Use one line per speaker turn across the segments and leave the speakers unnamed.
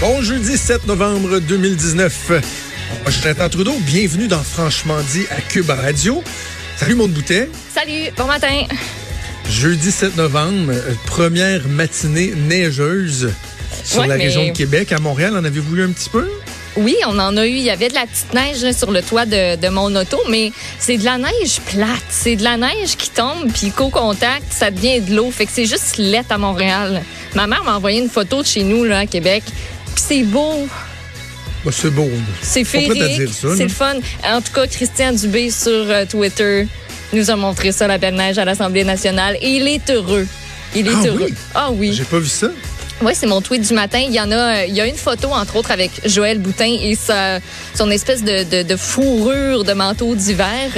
Bon jeudi 7 novembre 2019. Moi, je suis Jonathan Trudeau. Bienvenue dans Franchement dit à Cube Radio. Salut, Maud Boutet.
Salut, bon matin.
Jeudi 7 novembre, euh, première matinée neigeuse sur
Ouais,
la
mais-
région de Québec. À Montréal, en avez-vous eu un petit peu?
Oui, on en a eu. Il y avait de la petite neige là, sur le toit de, de mon auto, mais c'est de la neige plate. C'est de la neige qui tombe, puis qu'au contact, ça devient de l'eau. Fait que c'est juste lettre à Montréal. Ma mère m'a envoyé une photo de chez nous, là, à Québec. C'est beau,
Bah, c'est beau.
c'est féerique, c'est le fun. En tout cas, Christian Dubé sur euh, Twitter nous a montré ça, la belle neige à l'Assemblée nationale. Et il est heureux. Il est
Ah
heureux.
oui?
Ah oui.
J'ai pas vu ça.
Oui, c'est mon tweet du matin. Il y en a, euh, il y a une photo entre autres avec Joël Boutin et sa, son espèce de, de, de fourrure de manteau d'hiver.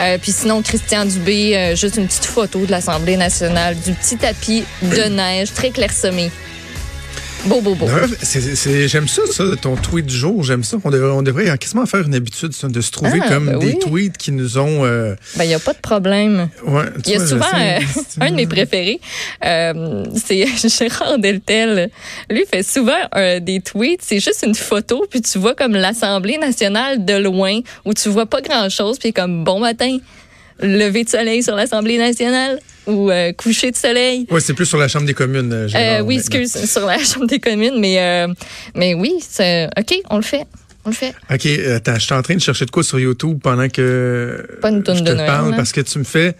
Euh, puis sinon Christian Dubé, euh, juste une petite photo de l'Assemblée nationale, du petit tapis de neige très clairsemé. Beau, beau, beau.
J'aime ça, ça, ton tweet du jour. J'aime ça. On devrait, on devrait quasiment faire une habitude ça, de se trouver
Ah,
comme
ben
des
oui.
tweets qui nous ont. euh,
Ben, il n'y a pas de problème.
ouais,
Il y a
vois,
souvent euh, un de mes préférés, euh, c'est Gérard Deltel. Lui fait souvent euh, des tweets, c'est juste une photo, puis tu vois comme l'Assemblée nationale de loin, où tu vois pas grand-chose, puis comme bon matin, lever de soleil sur l'Assemblée nationale, ou euh, coucher de soleil?
Ouais, c'est plus sur la Chambre des communes. euh,
Euh,
Gérard,
oui,
maintenant.
excuse, sur la Chambre des communes, mais, euh, mais oui, c'est OK, on le fait. On le fait.
OK, attends, je suis en train de chercher de quoi sur YouTube pendant que
Pas une
je
de
te
Noël,
parle
hein?
parce que tu me fais.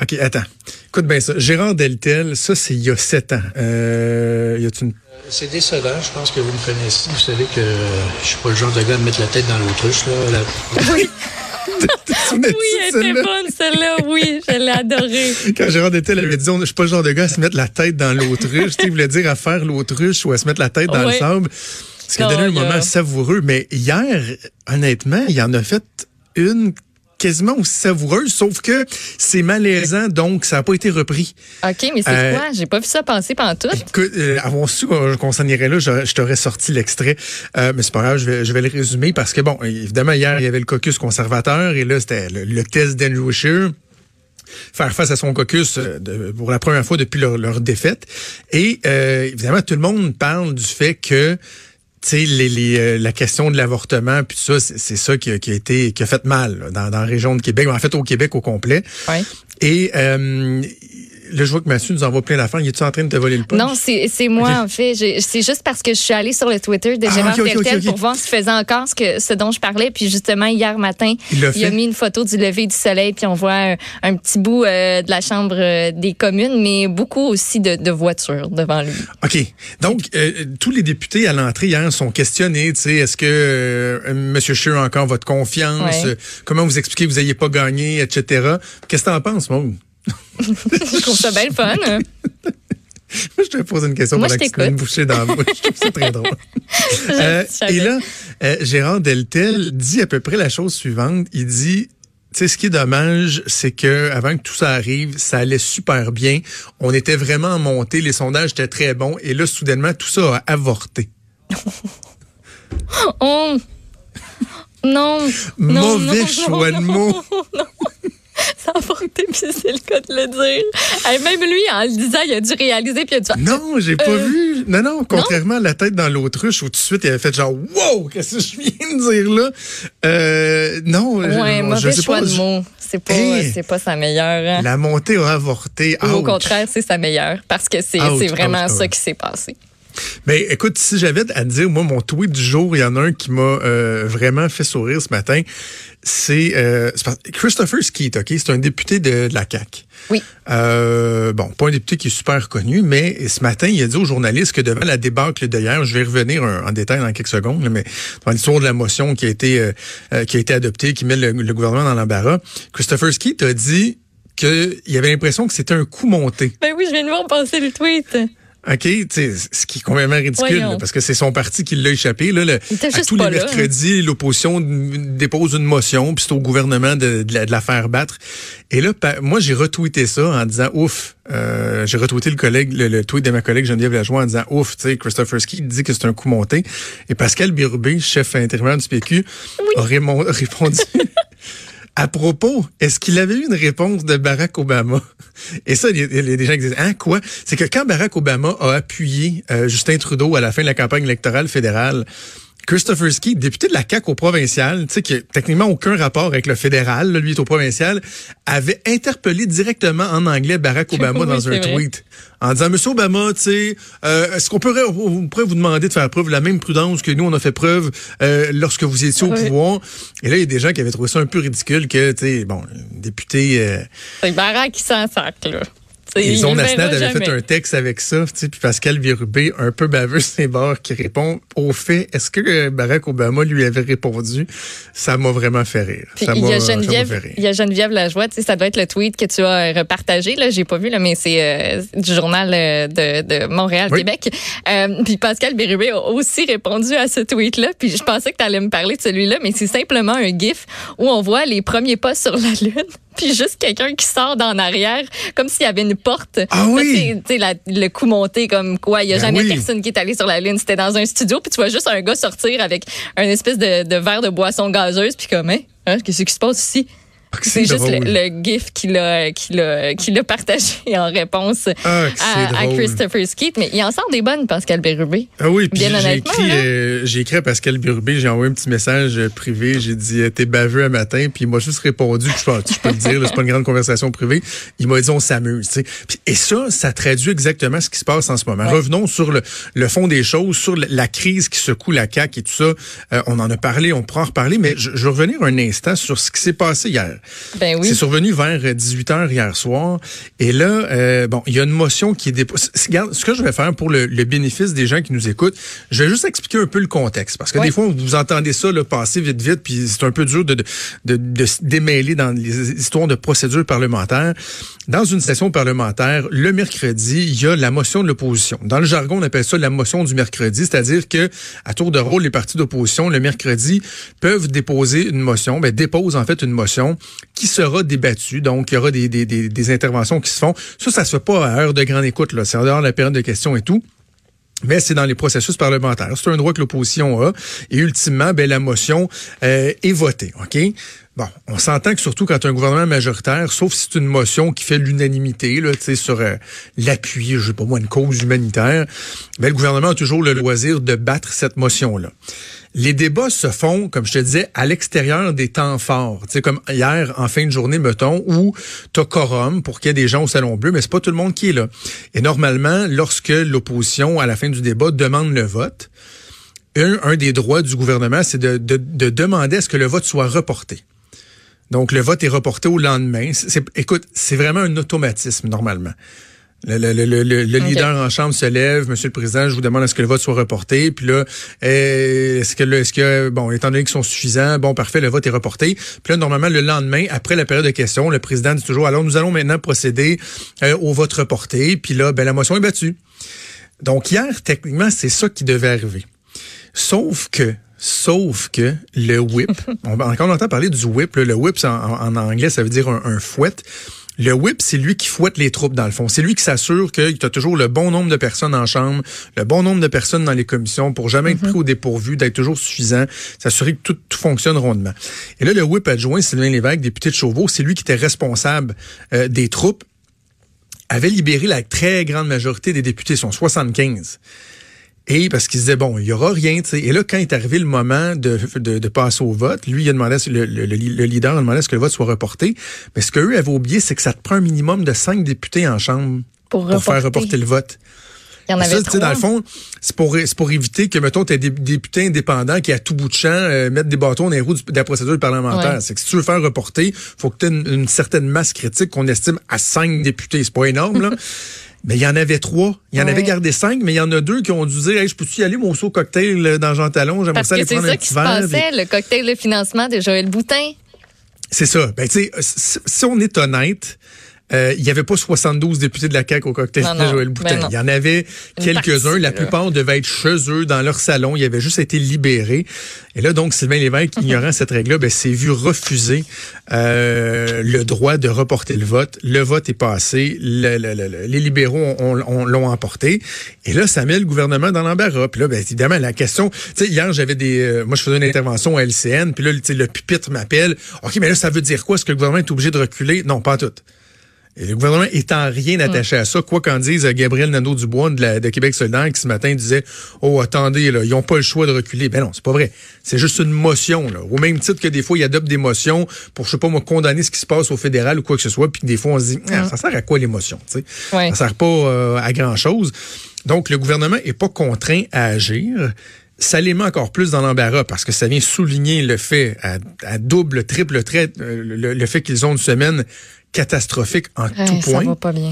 OK, attends. Écoute bien ça. Gérard Deltel, ça, c'est il y a sept ans. Euh, y a-tu une...
C'est décevant, je pense que vous me connaissez. Vous savez que je suis pas le genre de gars à me mettre la tête dans l'autruche. Là.
Oui, Oui, elle était bonne, celle-là. Oui, je l'ai adorée.
Quand Gérard Deltel avait dit, on- je suis pas le genre de gars à se mettre la tête dans l'autruche, tu sais, il voulait dire à faire l'autruche ou à se mettre la tête dans le sable. Ce qui a donné un
y
moment savoureux. Mais hier, honnêtement, il en a fait une quasiment aussi savoureuse, sauf que c'est malaisant, donc ça n'a pas été repris.
OK, mais c'est
Euh,
quoi? J'ai pas vu ça passer pendant tout.
Écoute, euh, avant su qu'on s'en irait là, je, je t'aurais sorti l'extrait. Euh, mais c'est pas grave, je vais, je vais le résumer parce que, bon, évidemment, hier, il y avait le caucus conservateur et là, c'était le, le test d'Andrew Scheer faire face à son caucus euh, de- pour la première fois depuis leur, leur défaite. Et euh, évidemment, tout le monde parle du fait que tu les, les, euh, la question de l'avortement, puis ça, c'est ça qui a, qui a été qui a fait mal là, dans, dans la région de Québec, en fait au Québec au complet.
Ouais.
Et euh, là, je vois que Mathieu nous envoie plein d'affaires. Il est en train de te voler le punch?
Non, c'est c'est moi, en fait. C'est juste parce que je suis allée sur le Twitter de
Ah,
Gérard
ok.
pour voir s'il faisait encore ce, que, ce dont je parlais. Puis justement, hier matin,
Il
a
fait?
mis une photo du lever du soleil. Puis on voit un, un petit bout euh, de la Chambre euh, des communes, mais beaucoup aussi de, de voitures devant lui.
OK. Donc, euh, tous les députés à l'entrée hier sont questionnés. Tu sais, est-ce que euh, M. Scheer a encore votre confiance?
Ouais.
Euh, comment vous expliquez que vous n'ayez pas gagné, etc. Qu'est-ce que t'en penses, Maud?
Je trouve ça bien fun.
Moi, je te pose une question
Moi,
pendant
je
que tu une bouchée dans la bouche. Je trouve ça très drôle. Euh, et là, euh, Gérard Deltel dit à peu près la chose suivante. Il dit, tu sais, ce qui est dommage, c'est que avant que tout ça arrive, ça allait super bien. On était vraiment monté, les sondages étaient très bons. Et là, soudainement, tout ça a avorté.
Oh! Non!
Mauvais
non,
choix
non,
de
non,
mots.
a porté, puis c'est le cas de le dire. Hey, même lui, en le disant, il a dû réaliser, puis il a dû
Non, j'ai pas
Euh,
vu. Non, non, contrairement à la tête dans l'autruche où tout de suite il avait fait genre Wow, qu'est-ce que je viens de dire là? Euh, non, je-
Ouais,
je,
mauvais
sais
choix
pas.
de
je-
mots. C'est pas,
Hey!
c'est pas sa meilleure. hein.
La montée a avorté.
Ou au contraire, c'est sa meilleure. Parce que c'est vraiment
ouch,
ça qui s'est passé.
Mais écoute, si j'avais à te dire, moi, mon tweet du jour, il y en a un qui m'a euh, vraiment fait sourire ce matin. C'est euh, Christopher Skeet, OK? C'est un député de, de la CAQ.
Oui.
Euh, bon, pas un député qui est super connu, mais ce matin, il a dit aux journalistes que devant la débâcle d'hier, je vais revenir en, en détail dans quelques secondes, mais dans l'histoire de la motion qui a été euh, euh, qui a été adoptée, qui met le, le gouvernement dans l'embarras, Christopher Skeet a dit qu'il avait l'impression que c'était un coup monté.
Ben oui, je viens de voir passer le tweet.
OK, ce qui est complètement ridicule, là, parce que c'est son parti qui l'a échappé. Là, le- à tous les
hein.
mercredis, l'opposition dépose une motion, puis c'est au gouvernement de, de la, de la faire battre. Et là, moi, j'ai retweeté ça en disant ouf. Euh, j'ai retweeté le collègue, le, le tweet de ma collègue Geneviève Lajoie en disant ouf, tu sais, Christopher Ski dit que c'est un coup monté. Et Pascal Birubé, chef intérimaire du PQ, a rémon- répondu. À propos, est-ce qu'il avait eu une réponse de Barack Obama? Et ça, il y a, des gens qui disent, hein, quoi? C'est que quand Barack Obama a appuyé euh, Justin Trudeau à la fin de la campagne électorale fédérale, Christopher Ski, député de la CAQ au provincial, tu sais, qui a techniquement aucun rapport avec le fédéral, là, lui est au provincial, avait interpellé directement en anglais Barack Obama
Oui,
dans un
vrai.
tweet en disant, Monsieur Obama, tu sais, euh, est-ce qu'on pourrait, on pourrait vous demander de faire preuve de la même prudence que nous, on a fait preuve euh, lorsque vous étiez au
Oui.
pouvoir? Et là, il y a des gens qui avaient trouvé ça un peu ridicule que, tu sais, bon, député... euh,
C'est Barack qui s'en sac, là. Tu sais,
et
il
Zone
le
Asnad avait fait un texte avec ça, puis Pascal Virubé, un peu baveux ses bords, qui répond au fait, est-ce que euh, Barack Obama lui avait répondu? Ça m'a vraiment fait rire.
Puis
ça
il y a
m'a fait
Geneviève,
rire.
il y a Geneviève Lajoie, ça doit être le tweet que tu as euh, repartagé, là, j'ai pas vu, là, mais c'est euh, du journal de, de Montréal,
Oui.
Québec. Euh, puis Pascal Bérubé a aussi répondu à ce tweet-là, puis je pensais que tu allais me parler de celui-là, mais c'est simplement un gif où on voit les premiers pas sur la lune, puis juste quelqu'un qui sort d'en arrière, comme s'il y avait une porte.
Ah oui!
Tu sais, le coup monté comme quoi, il y a
Ben
jamais
oui.
personne qui est allé sur la lune, c'était dans un studio, puis tu vois juste un gars sortir avec un espèce de, de verre de boisson gazeuse, puis comme, hein, hein, qu'est-ce qui se passe ici? C'est juste le, gif qu'il a, qu'il a, qu'il a partagé en réponse
Ah,
à, à. Christopher Skeet. Mais il en sort des bonnes, Pascal Bérubé.
Ah oui, puis j'ai écrit, euh, j'ai écrit à Pascal Birubé, j'ai envoyé un petit message privé, j'ai dit euh, t'es baveux un matin, puis il m'a juste répondu, je pense, je peux le dire, c'est pas une grande conversation privée. Il m'a dit on s'amuse, tu sais. Puis- Et ça, ça traduit exactement ce qui se passe en ce moment. Revenons sur le, le fond des choses, sur la crise qui secoue la CAQ et tout ça. Euh, on en a parlé, on pourra en reparler, mais je, je veux revenir un instant sur ce qui s'est passé hier.
Ben oui.
C'est survenu vers 18 h hier soir. Et là, euh, bon, il y a une motion qui est déposée. Regarde, ce que je vais faire pour le, le bénéfice des gens qui nous écoutent, je vais juste expliquer un peu le contexte. Parce que des fois, vous entendez ça là, passer vite, vite, puis c'est un peu dur de, de, de, de se démêler dans les histoires de procédure parlementaire. Dans une session parlementaire, le mercredi, il y a la motion de l'opposition. Dans le jargon, on appelle ça la motion du mercredi, c'est-à-dire que à tour de rôle, les partis d'opposition, le mercredi, peuvent déposer une motion, ben, déposent en fait une motion qui sera débattue. Donc, il y aura des, des, des, interventions qui se font. Ça, ça se fait pas à heure de grande écoute, là. C'est en dehors de la période de questions et tout. Mais c'est dans les processus parlementaires. C'est un droit que l'opposition a. Et ultimement, ben, la motion euh, est votée. OK? Bon, on s'entend que surtout quand un gouvernement majoritaire, sauf si c'est une motion qui fait l'unanimité là, sur euh, l'appui, je sais pas moi, une cause humanitaire, ben, le gouvernement a toujours le loisir de battre cette motion-là. Les débats se font, comme je te disais, à l'extérieur des temps forts. Tu sais, comme hier, en fin de journée, mettons, où t'as quorum pour qu'il y ait des gens au Salon Bleu, mais c'est pas tout le monde qui est là. Et normalement, lorsque l'opposition, à la fin du débat, demande le vote, un, des droits du gouvernement, c'est de, de, de demander à ce que le vote soit reporté. Donc, le vote est reporté au lendemain. Écoute, c'est vraiment un automatisme, normalement. Le, le, le, le, leader en chambre se lève, Monsieur le Président, je vous demande à ce que le vote soit reporté? Puis là, euh, est-ce que, est-ce que, bon, étant donné qu'ils sont suffisants, bon, parfait, le vote est reporté. Puis là, normalement, le lendemain, après la période de questions, le président dit toujours, alors nous allons maintenant procéder euh, au vote reporté. Puis là, ben la motion est battue. Donc hier, techniquement, c'est ça qui devait arriver. Sauf que, sauf que le whip, on, on entend parler du whip, là, le whip en anglais, ça veut dire un, un fouet. Le whip, c'est lui qui fouette les troupes dans le fond. C'est lui qui s'assure que tu as toujours le bon nombre de personnes en chambre, le bon nombre de personnes dans les commissions pour jamais être pris au dépourvu, d'être toujours suffisant, s'assurer que tout, tout fonctionne rondement. Et là, le whip adjoint, Sylvain Lévesque, député de Chauveau, c'est lui qui était responsable euh, des troupes avait libéré la très grande majorité des députés, son 75. Et parce qu'il se disait, bon, il y aura rien, tu. Et là, quand est arrivé le moment de, de, de passer au vote, lui, il a demandé, le, le, le leader a demandé à ce que le vote soit reporté. Mais ce qu'eux avaient oublié, c'est que ça te prend un minimum de cinq députés en chambre
Pour
pour faire
reporter.
le vote.
Il y en avait
ça, tu sais,
trois.
dans le fond, c'est pour, c'est pour éviter que, mettons, t'as des députés indépendants qui, à tout bout de champ, euh, mettent des bâtons dans les roues de la procédure parlementaire.
Ouais.
C'est que si tu veux faire reporter, faut que tu aies une, une certaine masse critique qu'on estime à cinq députés. C'est pas énorme, là. Mais il y en avait trois. Il y en
Ouais.
avait gardé cinq, mais il y en a deux qui ont dû dire, hey, je peux-tu y aller, mon saut cocktail euh, dans Jean Talon? J'aimerais ça aller
c'est
prendre
ça
un
qui
petit
se
verre. puis-
passait, le cocktail de financement de Joël Boutin.
c'est ça. Ben, tu sais, si, si on est honnête, euh, il y avait pas 72 députés de la CAQ au cocktail
Non,
de Joël
ben
Boutin.
non.
il y en avait quelques-uns. La plupart devaient être chez eux, dans leur salon. Ils avaient juste été libérés. Et là, donc, Sylvain Lévesque, ignorant cette règle-là, ben, s'est vu refuser euh, le droit de reporter le vote. Le vote est passé. Le- le- le- le- les libéraux ont- ont- ont- l'ont emporté. Et là, ça met le gouvernement dans l'embarras. Puis là, ben, évidemment, la question... Tu sais, hier, j'avais des... euh, moi, je faisais une intervention à LCN. Puis là, le pupitre m'appelle. OK, mais là, ça veut dire quoi? Est-ce que le gouvernement est obligé de reculer? Non, pas tout. Et le gouvernement est en rien attaché à ça, quoi qu'en dise Gabriel Nadeau-Dubois de, la- de Québec solidaire qui ce matin disait « Oh, attendez, là, ils n'ont pas le choix de reculer. » Ben non, c'est pas vrai. C'est juste une motion. Là. Au même titre que des fois, ils adoptent des motions pour, je sais pas moi, condamner ce qui se passe au fédéral ou quoi que ce soit, puis que des fois, on se dit Ah, Ça sert à quoi l'émotion? tu sais?
Ouais.
Ça sert pas euh, à grand-chose. » Donc, le gouvernement est pas contraint à agir ça les met encore plus dans l'embarras parce que ça vient souligner le fait à, à double, triple trait, euh, le, le fait qu'ils ont une semaine catastrophique en
Ouais,
tout
ça
point.
va pas bien.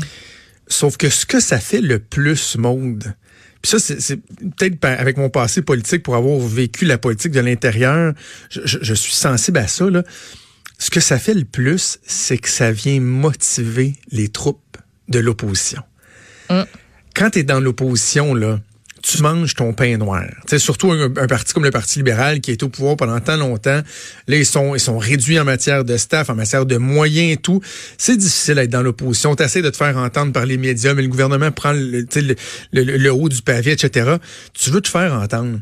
Sauf que ce que ça fait le plus, monde, puis ça, c'est peut-être avec mon passé politique, pour avoir vécu la politique de l'intérieur, je, je- je suis sensible à ça. Là. Ce que ça fait le plus, c'est que ça vient motiver les troupes de l'opposition.
Mm.
Quand tu es dans l'opposition, là, tu manges ton pain noir. Sais, surtout un, parti comme le Parti libéral qui est au pouvoir pendant tant longtemps. Là, ils sont, ils sont réduits en matière de staff, en matière de moyens et tout. C'est difficile d'être dans l'opposition. Tu essaies de te faire entendre par les médias, mais le gouvernement prend le, le, le- le haut du pavé, etc. Tu veux te faire entendre.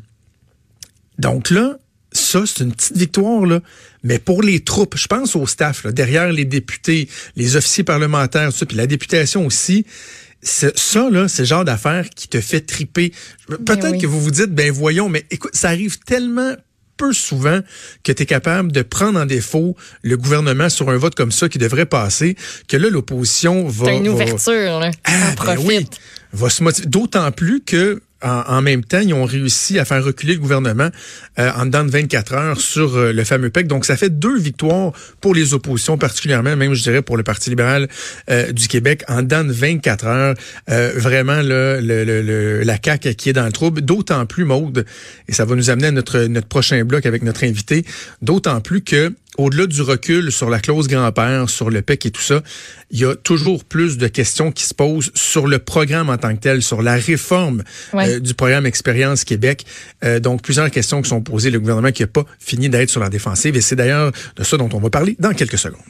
Donc là, ça, c'est une petite victoire, là. Mais pour les troupes, je pense au staff, là, derrière les députés, les officiers parlementaires, ça, puis la députation aussi, c'est- ça, là, c'est le genre d'affaire qui te fait triper. Peut-être
oui.
que vous vous dites, ben voyons, mais écoute, ça arrive tellement peu souvent que tu es capable de prendre en défaut le gouvernement sur un vote comme ça qui devrait passer, que là, l'opposition va...
T'as une
va-
ouverture, là.
ah, ben oui, va se motiver. D'autant plus que en, même temps, ils ont réussi à faire reculer le gouvernement euh, en dedans de 24 heures sur euh, le fameux PEC. Donc, ça fait deux victoires pour les oppositions, particulièrement, même je dirais pour le Parti libéral euh, du Québec, en dedans de 24 heures. Vraiment, la CAQ qui est dans le trouble. D'autant plus, Maude, et ça va nous amener à notre, notre prochain bloc avec notre invité, d'autant plus que au-delà du recul sur la clause grand-père, sur le PEC et tout ça, il y a toujours plus de questions qui se posent sur le programme en tant que tel, sur la réforme
Ouais.
euh, du programme Expérience Québec. Euh, donc, plusieurs questions qui sont posées. Le gouvernement qui n'a pas fini d'être sur la défensive. Et c'est d'ailleurs de ça dont on va parler dans quelques secondes.